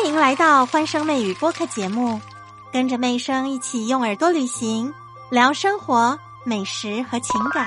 欢迎来到欢声妹语播客节目，跟着妹声一起用耳朵旅行，聊生活、美食和情感。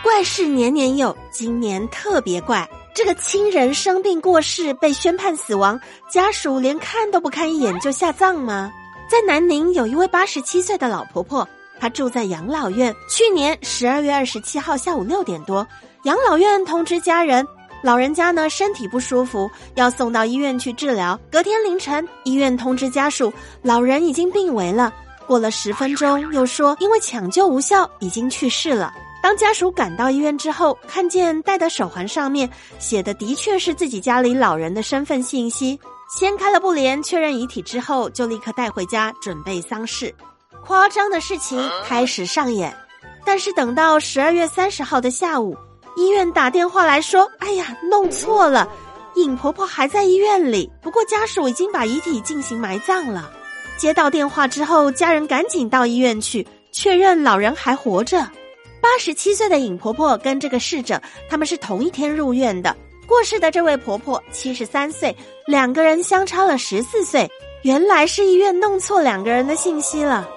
怪事年年有，今年特别怪。这个亲人生病过世，被宣判死亡，家属连看都不看一眼就下葬吗？在南宁有一位八十七岁的老婆婆，她住在养老院。去年十二月二十七号下午六点多，养老院通知家人。老人家呢身体不舒服，要送到医院去治疗。隔天凌晨，医院通知家属，老人已经病危了。过了十分钟，又说因为抢救无效，已经去世了。当家属赶到医院之后，看见戴的手环上面写的的确是自己家里老人的身份信息，掀开了布帘确认遗体之后，就立刻带回家准备丧事。夸张的事情开始上演，但是等到十二月三十号的下午。医院打电话来说：“哎呀，弄错了，尹婆婆还在医院里。不过家属已经把遗体进行埋葬了。”接到电话之后，家人赶紧到医院去确认老人还活着。八十七岁的尹婆婆跟这个逝者他们是同一天入院的。过世的这位婆婆七十三岁，两个人相差了十四岁。原来是医院弄错两个人的信息了。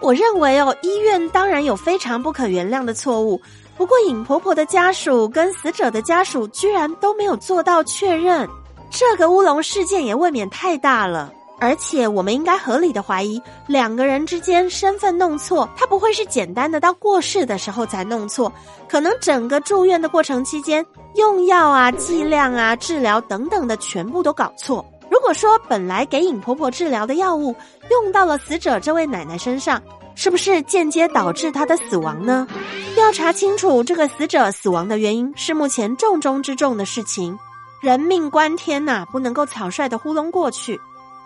我认为哦，医院当然有非常不可原谅的错误。不过，尹婆婆的家属跟死者的家属居然都没有做到确认，这个乌龙事件也未免太大了。而且，我们应该合理的怀疑，两个人之间身份弄错，他不会是简单的到过世的时候才弄错，可能整个住院的过程期间，用药啊、剂量啊、治疗等等的全部都搞错。如果说本来给尹婆婆治疗的药物用到了死者这位奶奶身上，是不是间接导致她的死亡呢？调查清楚这个死者死亡的原因是目前重中之重的事情。人命关天呐，不能够草率的糊弄过去。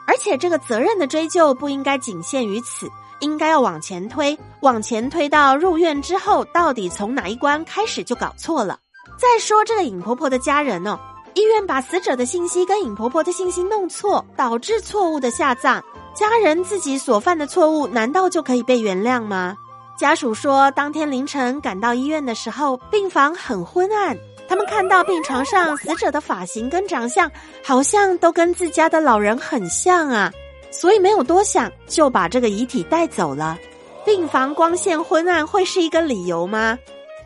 而且这个责任的追究不应该仅限于此，应该要往前推，往前推到入院之后，到底从哪一关开始就搞错了？再说这个尹婆婆的家人呢，医院把死者的信息跟尹婆婆的信息弄错，导致错误的下葬。家人自己所犯的错误，难道就可以被原谅吗？家属说，当天凌晨赶到医院的时候，病房很昏暗，他们看到病床上死者的发型跟长相，好像都跟自家的老人很像啊，所以没有多想，就把这个遗体带走了。病房光线昏暗会是一个理由吗？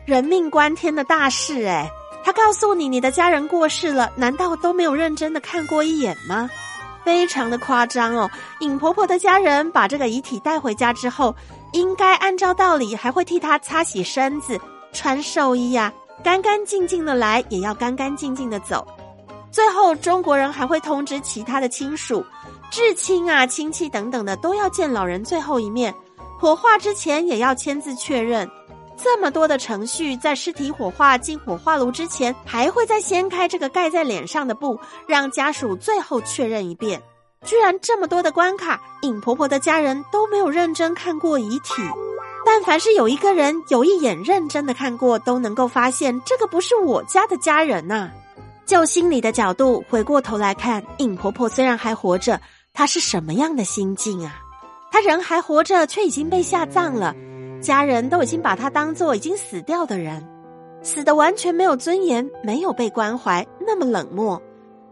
人命关天的大事，哎，他告诉你你的家人过世了，难道都没有认真的看过一眼吗？非常的夸张哦！尹婆婆的家人把这个遗体带回家之后，应该按照道理还会替她擦洗身子、穿寿衣呀，干干净净的来，也要干干净净的走。最后，中国人还会通知其他的亲属、至亲啊、亲戚等等的，都要见老人最后一面。火化之前也要签字确认。这么多的程序，在尸体火化进火化炉之前，还会再掀开这个盖在脸上的布，让家属最后确认一遍。居然这么多的关卡，尹婆婆的家人都没有认真看过遗体。但凡是有一个人有一眼认真的看过，都能够发现这个不是我家的家人呐。就心理的角度，回过头来看，尹婆婆虽然还活着，她是什么样的心境啊？她人还活着，却已经被下葬了。家人都已经把他当做已经死掉的人，死的完全没有尊严，没有被关怀，那么冷漠。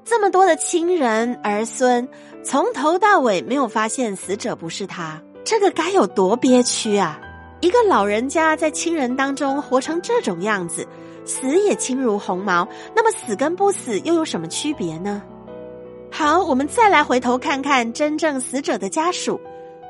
这么多的亲人儿孙，从头到尾没有发现死者不是他，这个该有多憋屈啊！一个老人家在亲人当中活成这种样子，死也轻如鸿毛，那么死跟不死又有什么区别呢？好，我们再来回头看看真正死者的家属。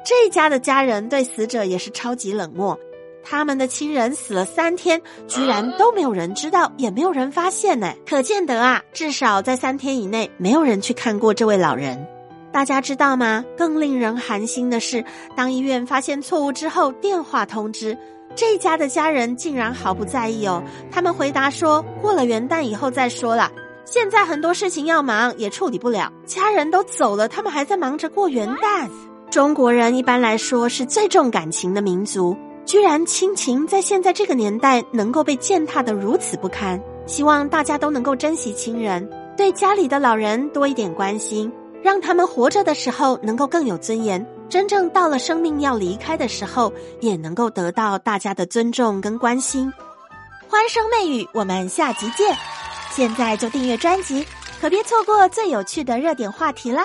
这家的家人对死者也是超级冷漠，他们的亲人死了三天，居然都没有人知道，也没有人发现呢。可见得啊，至少在三天以内，没有人去看过这位老人。大家知道吗？更令人寒心的是，当医院发现错误之后，电话通知这家的家人竟然毫不在意哦。他们回答说，过了元旦以后再说了，现在很多事情要忙，也处理不了。家人都走了，他们还在忙着过元旦。中国人一般来说是最重感情的民族，居然亲情在现在这个年代能够被践踏的如此不堪。希望大家都能够珍惜亲人，对家里的老人多一点关心，让他们活着的时候能够更有尊严，真正到了生命要离开的时候，也能够得到大家的尊重跟关心。欢声媚语，我们下集见！现在就订阅专辑，可别错过最有趣的热点话题了。